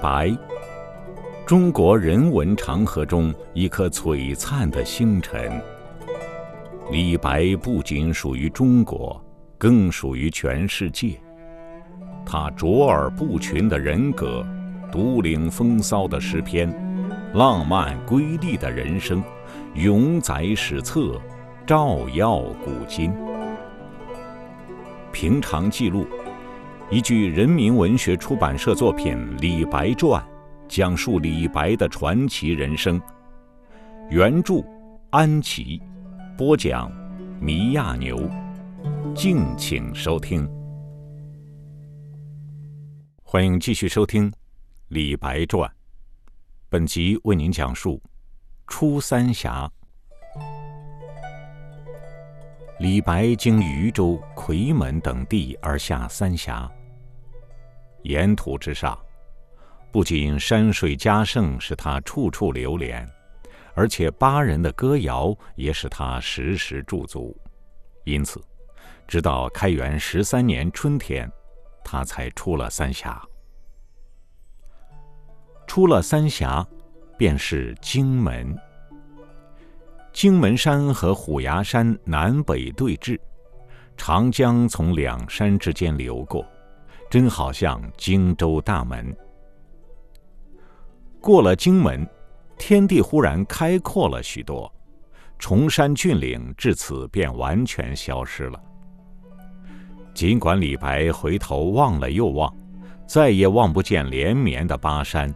白，中国人文长河中一颗璀璨的星辰。李白不仅属于中国，更属于全世界。他卓尔不群的人格，独领风骚的诗篇，浪漫瑰丽的人生，永载史册，照耀古今。平常记录。一句人民文学出版社作品《李白传》，讲述李白的传奇人生。原著安琪，播讲米亚牛。敬请收听。欢迎继续收听《李白传》。本集为您讲述出三峡。李白经渝州、夔门等地而下三峡。沿途之上，不仅山水佳胜使他处处流连，而且巴人的歌谣也使他时时驻足。因此，直到开元十三年春天，他才出了三峡。出了三峡，便是荆门。荆门山和虎牙山南北对峙，长江从两山之间流过。真好像荆州大门。过了荆门，天地忽然开阔了许多，崇山峻岭至此便完全消失了。尽管李白回头望了又望，再也望不见连绵的巴山，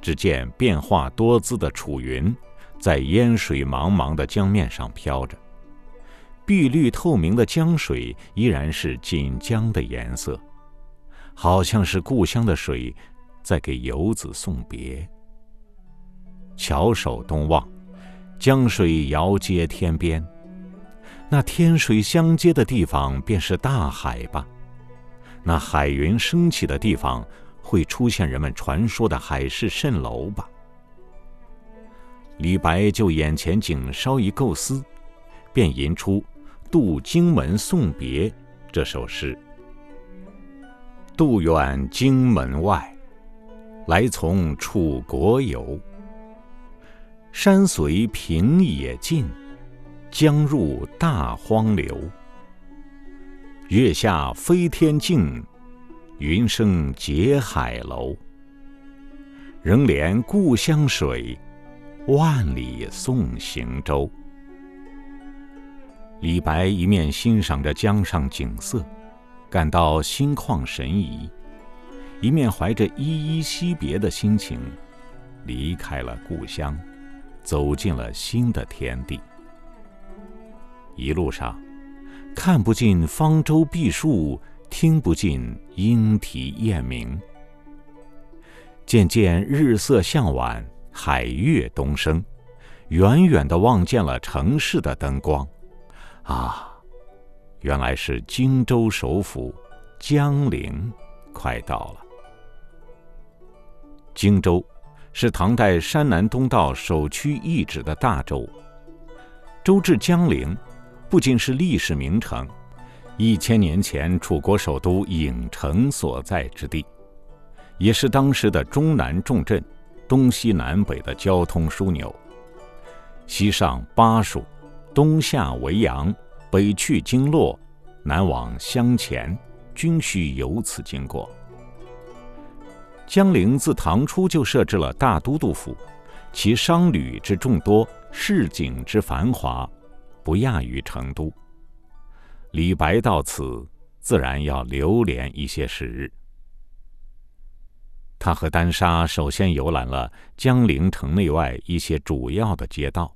只见变化多姿的楚云在烟水茫茫的江面上飘着，碧绿透明的江水依然是锦江的颜色。好像是故乡的水，在给游子送别。翘首东望，江水遥接天边，那天水相接的地方便是大海吧？那海云升起的地方，会出现人们传说的海市蜃楼吧？李白就眼前景稍一构思，便吟出《渡荆门送别》这首诗。渡远荆门外，来从楚国游。山随平野尽，江入大荒流。月下飞天镜，云生结海楼。仍怜故乡水，万里送行舟。李白一面欣赏着江上景色。感到心旷神怡，一面怀着依依惜别的心情，离开了故乡，走进了新的天地。一路上，看不尽方舟碧树，听不尽莺啼燕鸣。渐渐日色向晚，海月东升，远远的望见了城市的灯光，啊！原来是荆州首府江陵快到了。荆州是唐代山南东道首屈一指的大州。州治江陵，不仅是历史名城，一千年前楚国首都郢城所在之地，也是当时的中南重镇，东西南北的交通枢纽。西上巴蜀，东下维扬。北去京洛，南往襄前，均需由此经过。江陵自唐初就设置了大都督府，其商旅之众多，市井之繁华，不亚于成都。李白到此，自然要留连一些时日。他和丹砂首先游览了江陵城内外一些主要的街道。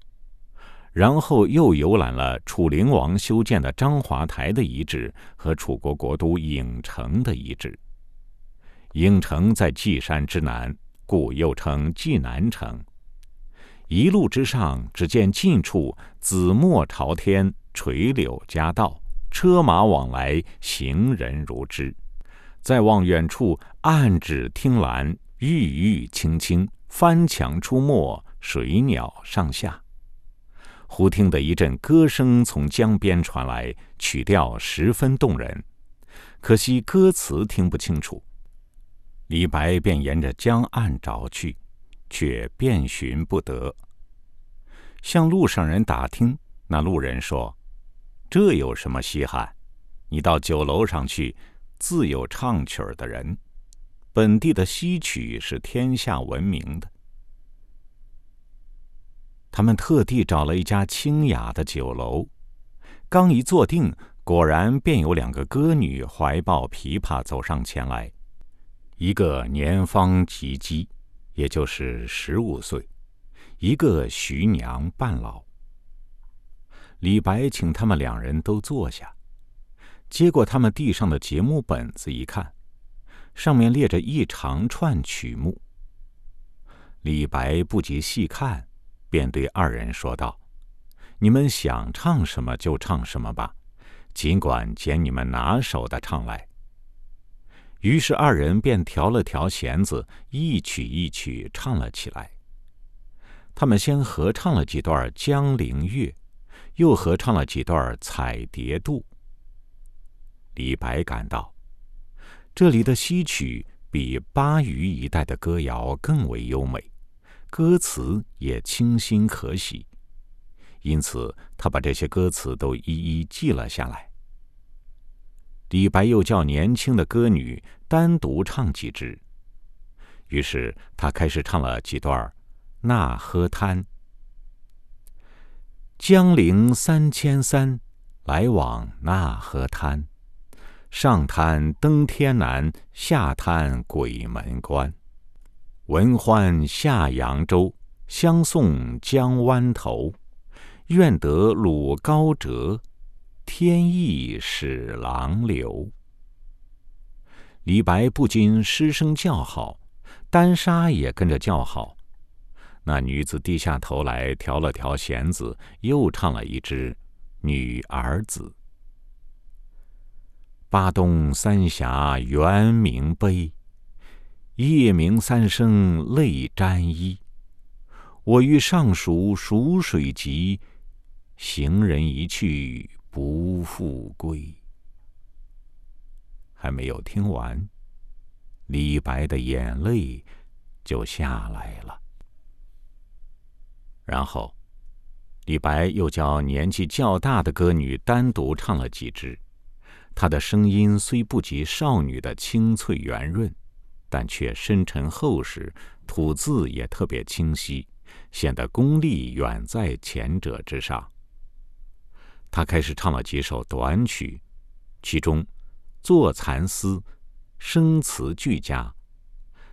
然后又游览了楚灵王修建的章华台的遗址和楚国国都郢城的遗址。郢城在稷山之南，故又称稷南城。一路之上，只见近处紫陌朝天，垂柳夹道，车马往来，行人如织；再望远处，岸芷汀兰，郁郁青青，翻墙出没，水鸟上下。忽听得一阵歌声从江边传来，曲调十分动人，可惜歌词听不清楚。李白便沿着江岸找去，却遍寻不得。向路上人打听，那路人说：“这有什么稀罕？你到酒楼上去，自有唱曲儿的人。本地的戏曲是天下闻名的。”他们特地找了一家清雅的酒楼，刚一坐定，果然便有两个歌女怀抱琵琶走上前来，一个年方及笄，也就是十五岁。一个徐娘半老。李白请他们两人都坐下，接过他们地上的节目本子一看，上面列着一长串曲目。李白不及细看，便对二人说道：“你们想唱什么就唱什么吧，尽管捡你们拿手的唱来。”于是二人便调了调弦子，一曲一曲唱了起来。他们先合唱了几段《江陵月》，又合唱了几段《采蝶渡》。李白感到，这里的戏曲比巴渝一带的歌谣更为优美，歌词也清新可喜，因此他把这些歌词都一一记了下来。李白又叫年轻的歌女单独唱几支，于是他开始唱了几段。那河滩，江陵三千三，来往那河滩。上滩登天南，下滩鬼门关。闻欢下扬州，相送江湾头。愿得鲁高折，天意使郎流。李白不禁失声叫好，丹砂也跟着叫好。那女子低下头来，调了调弦子，又唱了一支《女儿子》。巴东三峡圆明悲，夜明三声泪沾衣。我欲上蜀蜀水急，行人一去不复归。还没有听完，李白的眼泪就下来了。然后，李白又叫年纪较大的歌女单独唱了几支。她的声音虽不及少女的清脆圆润，但却深沉厚实，吐字也特别清晰，显得功力远在前者之上。他开始唱了几首短曲，其中作蚕丝，声词俱佳，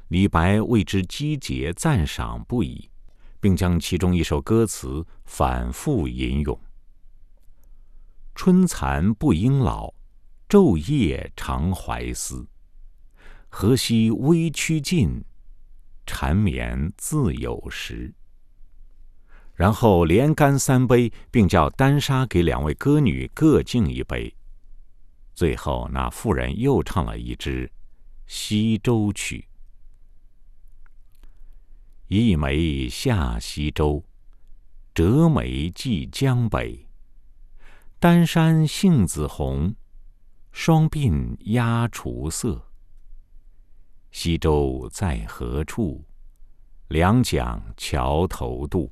李白为之击节赞赏不已。并将其中一首歌词反复吟咏：“春蚕不应老，昼夜常怀思。何夕微曲尽，缠绵自有时。”然后连干三杯，并叫丹砂给两位歌女各敬一杯。最后，那妇人又唱了一支《西洲曲》。一枚下西洲，折梅寄江北。丹山杏子红，双鬓鸦雏色。西洲在何处？两桨桥头渡。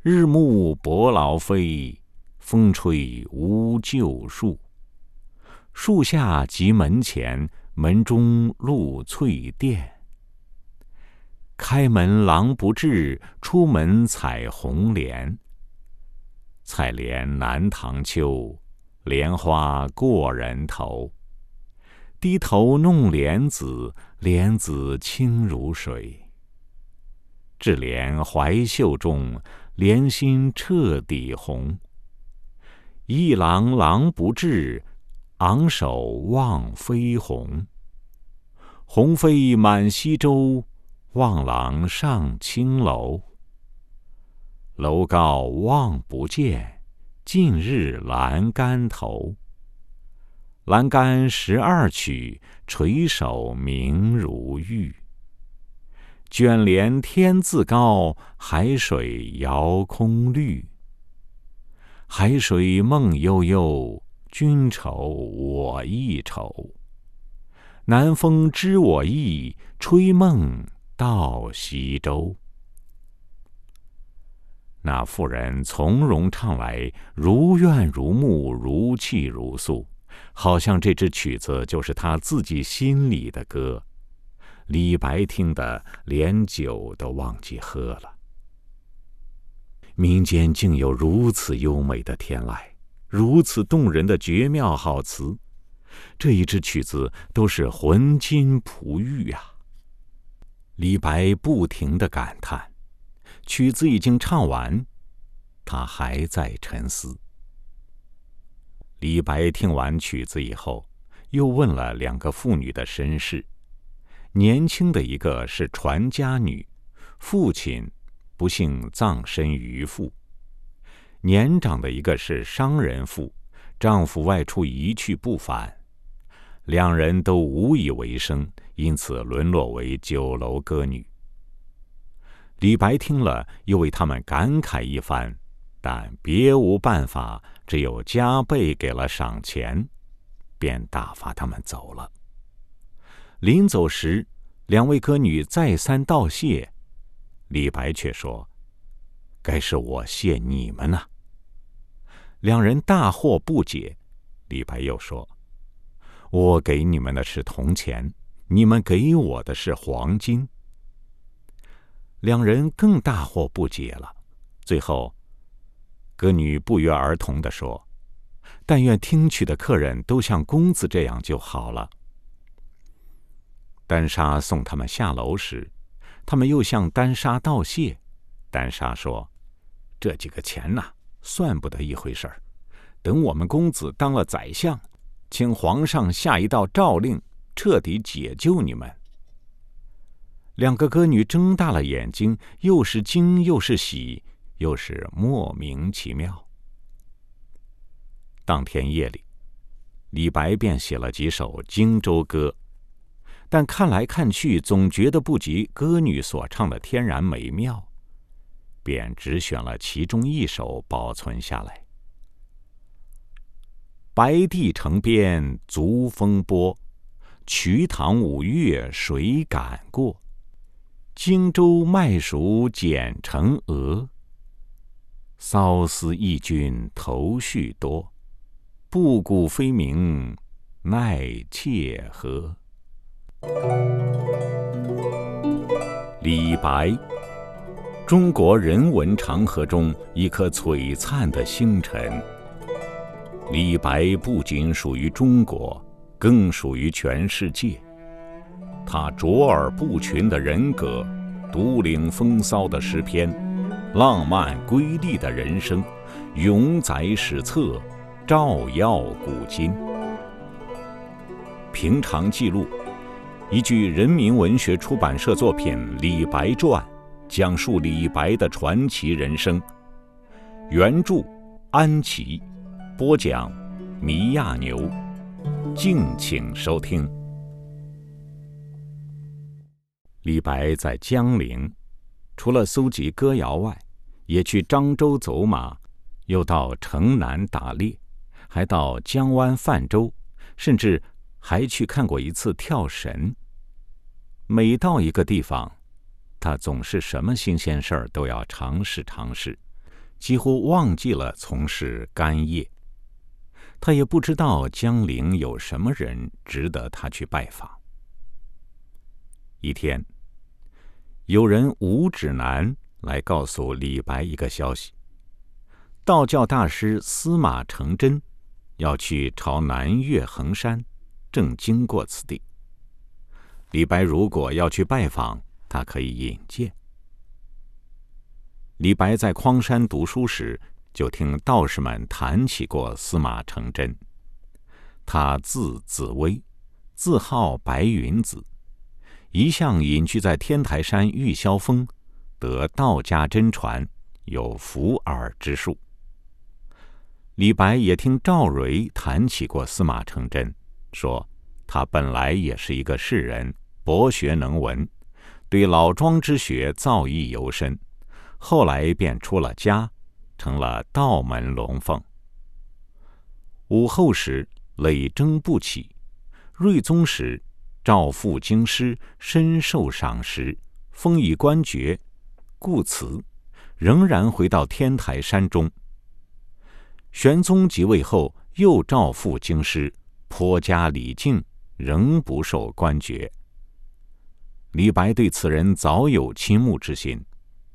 日暮伯劳飞，风吹无旧树。树下即门前，门中露翠钿。开门狼不至，出门采红莲。采莲南塘秋，莲花过人头。低头弄莲子，莲子清如水。至莲怀袖中，莲心彻底红。一郎郎不至，昂首望飞鸿。鸿飞满西洲。望郎上青楼，楼高望不见，尽日栏杆头。栏杆十二曲，垂首明如玉。卷帘天自高，海水遥空绿。海水梦悠悠，君愁我亦愁。南风知我意，吹梦到西洲。那妇人从容唱来，如怨如慕，如泣如诉，好像这支曲子就是他自己心里的歌。李白听得连酒都忘记喝了。民间竟有如此优美的天籁，如此动人的绝妙好词，这一支曲子都是魂金璞玉啊！李白不停的感叹。曲子已经唱完，他还在沉思。李白听完曲子以后，又问了两个妇女的身世。年轻的一个是传家女，父亲不幸葬身鱼腹；年长的一个是商人妇，丈夫外出一去不返，两人都无以为生，因此沦落为酒楼歌女。李白听了，又为他们感慨一番，但别无办法，只有加倍给了赏钱，便打发他们走了。临走时，两位歌女再三道谢，李白却说：“该是我谢你们呢。”两人大惑不解。李白又说：“我给你们的是铜钱，你们给我的是黄金。”两人更大惑不解了。最后，歌女不约而同的说：“但愿听曲的客人都像公子这样就好了。”丹莎送他们下楼时，他们又向丹莎道谢。丹莎说：“这几个钱呐，算不得一回事儿。等我们公子当了宰相，请皇上下一道诏令，彻底解救你们。”两个歌女睁大了眼睛，又是惊又是喜，又是莫名其妙。当天夜里，李白便写了几首《荆州歌》，但看来看去，总觉得不及歌女所唱的天然美妙，便只选了其中一首保存下来：“白帝城边足风波，瞿塘五月谁敢过？”荆州麦熟剪成鹅，缫丝义军头绪多。布谷飞鸣奈妾何？李白，中国人文长河中一颗璀璨的星辰。李白不仅属于中国，更属于全世界。他卓尔不群的人格，独领风骚的诗篇，浪漫瑰丽的人生，永载史册，照耀古今。平常记录，一句人民文学出版社作品《李白传》，讲述李白的传奇人生。原著：安琪，播讲：米亚牛。敬请收听。李白在江陵，除了搜集歌谣外，也去漳州走马，又到城南打猎，还到江湾泛舟，甚至还去看过一次跳神。每到一个地方，他总是什么新鲜事儿都要尝试尝试，几乎忘记了从事干业。他也不知道江陵有什么人值得他去拜访。一天。有人无指南来告诉李白一个消息：道教大师司马承祯要去朝南岳衡山，正经过此地。李白如果要去拜访，他可以引荐。李白在匡山读书时，就听道士们谈起过司马承祯。他字子威，字号白云子。一向隐居在天台山玉霄峰，得道家真传，有伏耳之术。李白也听赵蕊谈起过司马承祯，说他本来也是一个士人，博学能文，对老庄之学造诣尤深，后来便出了家，成了道门龙凤。武后时累征不起，睿宗时。召赴京师，深受赏识，封以官爵，故辞，仍然回到天台山中。玄宗即位后，又召赴京师，颇加礼敬，仍不受官爵。李白对此人早有倾慕之心，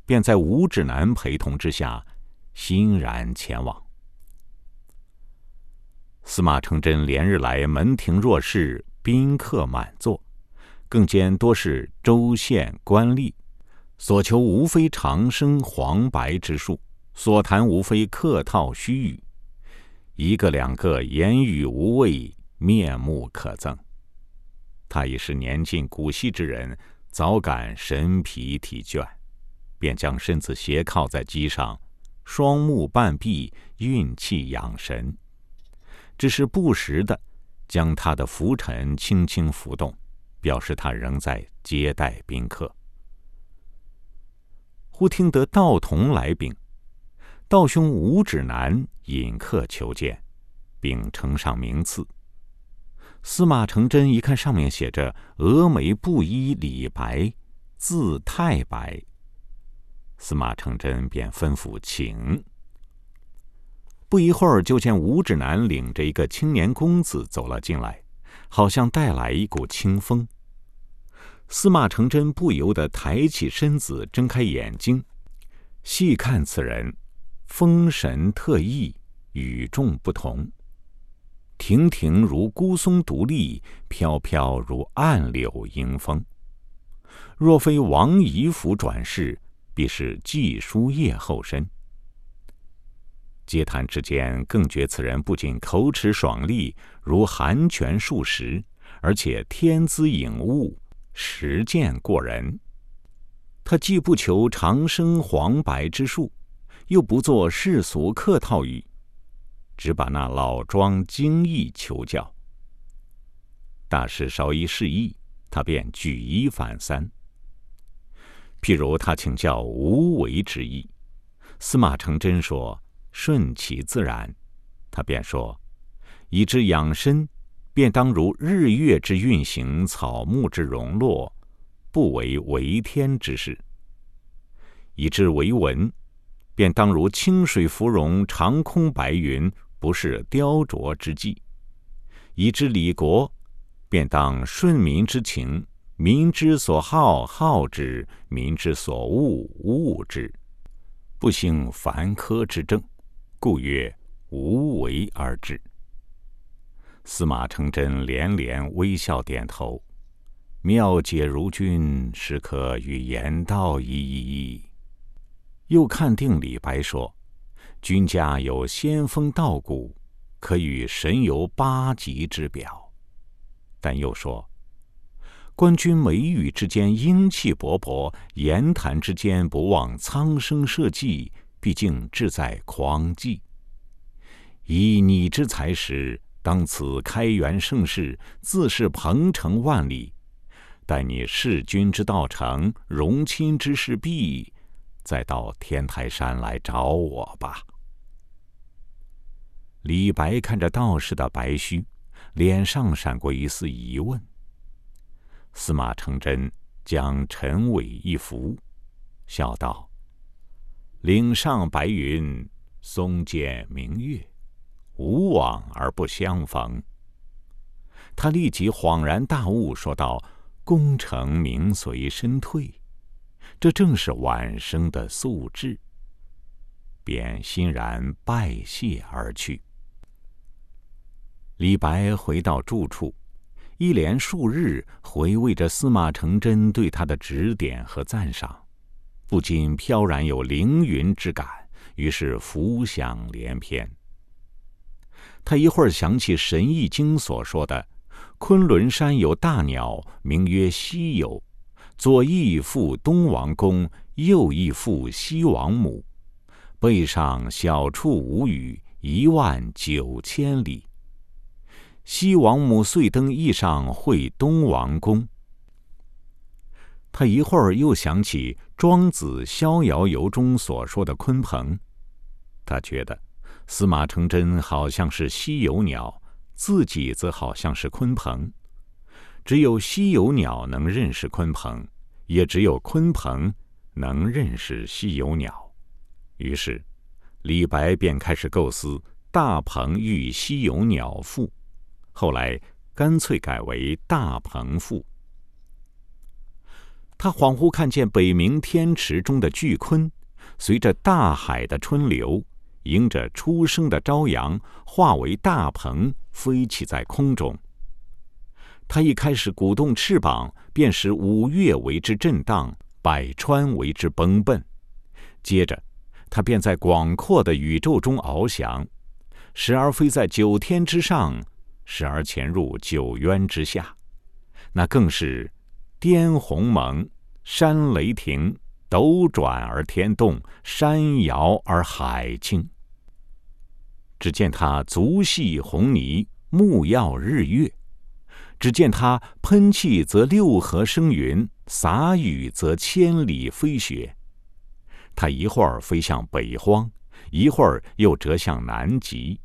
便在吴指南陪同之下，欣然前往。司马承祯连日来门庭若市，宾客满座，更兼多是州县官吏，所求无非长生黄白之术，所谈无非客套虚语，一个两个言语无味，面目可憎。他已是年近古稀之人，早感神疲体倦，便将身子斜靠在机上，双目半闭，运气养神。只是不时的将他的拂尘轻轻拂动，表示他仍在接待宾客。忽听得道童来禀，道兄吴指南引客求见，并呈上名次。司马承祯一看上面写着“峨眉布衣李白，字太白”，司马承祯便吩咐请。不一会儿，就见吴指南领着一个青年公子走了进来，好像带来一股清风。司马承祯不由得抬起身子，睁开眼睛，细看此人，风神特异，与众不同。亭亭如孤松独立，飘飘如暗柳迎风。若非王仪府转世，必是季书业后身。接谈之间，更觉此人不仅口齿爽利，如寒泉数十，而且天资颖悟，实践过人。他既不求长生黄白之术，又不做世俗客套语。只把那老庄精义求教，大师稍一示意，他便举一反三。譬如他请教无为之意，司马承祯说顺其自然，他便说：以之养身，便当如日月之运行，草木之荣落，不为为天之事；以之为文，便当如清水芙蓉，长空白云。不是雕琢之计，以知理国，便当顺民之情，民之所好好之，民之所恶恶之，不兴繁苛之政，故曰无为而治。司马承祯连连微笑点头，妙解如君，实可与言道一一。又看定李白说。君家有仙风道骨，可与神游八极之表。但又说，官军眉宇之间英气勃勃，言谈之间不忘苍生社稷，毕竟志在匡济。以你之才识，当此开元盛世，自是鹏程万里。待你弑君之道成，荣亲之事毕。再到天台山来找我吧。李白看着道士的白须，脸上闪过一丝疑问。司马承祯将陈尾一拂，笑道：“岭上白云，松间明月，无往而不相逢。”他立即恍然大悟，说道：“功成名随身退。”这正是晚生的素质，便欣然拜谢而去。李白回到住处，一连数日回味着司马承祯对他的指点和赞赏，不禁飘然有凌云之感，于是浮想联翩。他一会儿想起《神异经》所说的：“昆仑山有大鸟，名曰西游。”左翼附东王公，右翼附西王母，背上小处无语，一万九千里。西王母遂登翼上会东王公。他一会儿又想起《庄子逍遥游》中所说的鲲鹏，他觉得司马承祯好像是西游鸟，自己则好像是鲲鹏。只有稀有鸟能认识鲲鹏，也只有鲲鹏能认识稀有鸟。于是，李白便开始构思“大鹏遇稀有鸟赋”，后来干脆改为“大鹏赋”。他恍惚看见北冥天池中的巨鲲，随着大海的春流，迎着初升的朝阳，化为大鹏，飞起在空中。他一开始鼓动翅膀，便使五岳为之震荡，百川为之崩奔；接着，他便在广阔的宇宙中翱翔，时而飞在九天之上，时而潜入九渊之下，那更是。颠鸿蒙，山雷霆，斗转而天动，山摇而海倾。只见他足系红泥，目耀日月；只见他喷气则六合生云，洒雨则千里飞雪。他一会儿飞向北荒，一会儿又折向南极。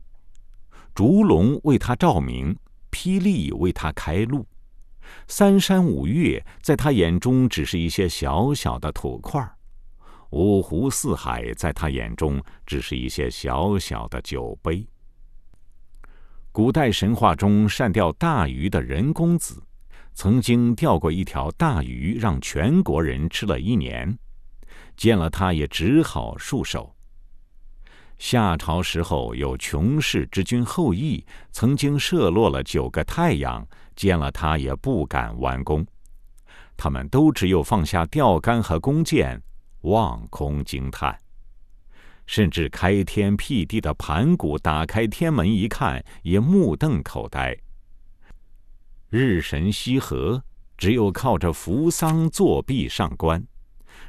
烛龙为他照明，霹雳为他开路。三山五岳在他眼中只是一些小小的土块儿，五湖四海在他眼中只是一些小小的酒杯。古代神话中善钓大鱼的人公子，曾经钓过一条大鱼，让全国人吃了一年，见了他也只好束手。夏朝时候有穷氏之君后羿，曾经射落了九个太阳。见了他也不敢弯弓，他们都只有放下钓竿和弓箭，望空惊叹。甚至开天辟地的盘古打开天门一看，也目瞪口呆。日神羲和只有靠着扶桑作壁上观，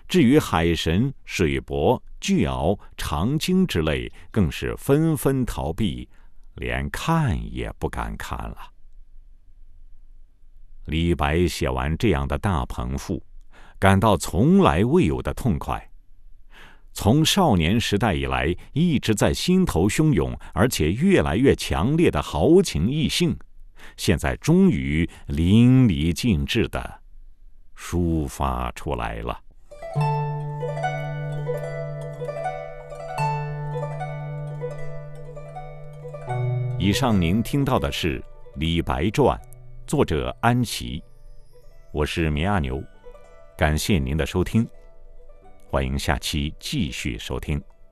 至于海神、水伯、巨鳌、长鲸之类，更是纷纷逃避，连看也不敢看了。李白写完这样的大鹏赋，感到从来未有的痛快。从少年时代以来，一直在心头汹涌，而且越来越强烈的豪情逸兴，现在终于淋漓尽致的抒发出来了。以上您听到的是《李白传》。作者安琪，我是绵阿牛，感谢您的收听，欢迎下期继续收听。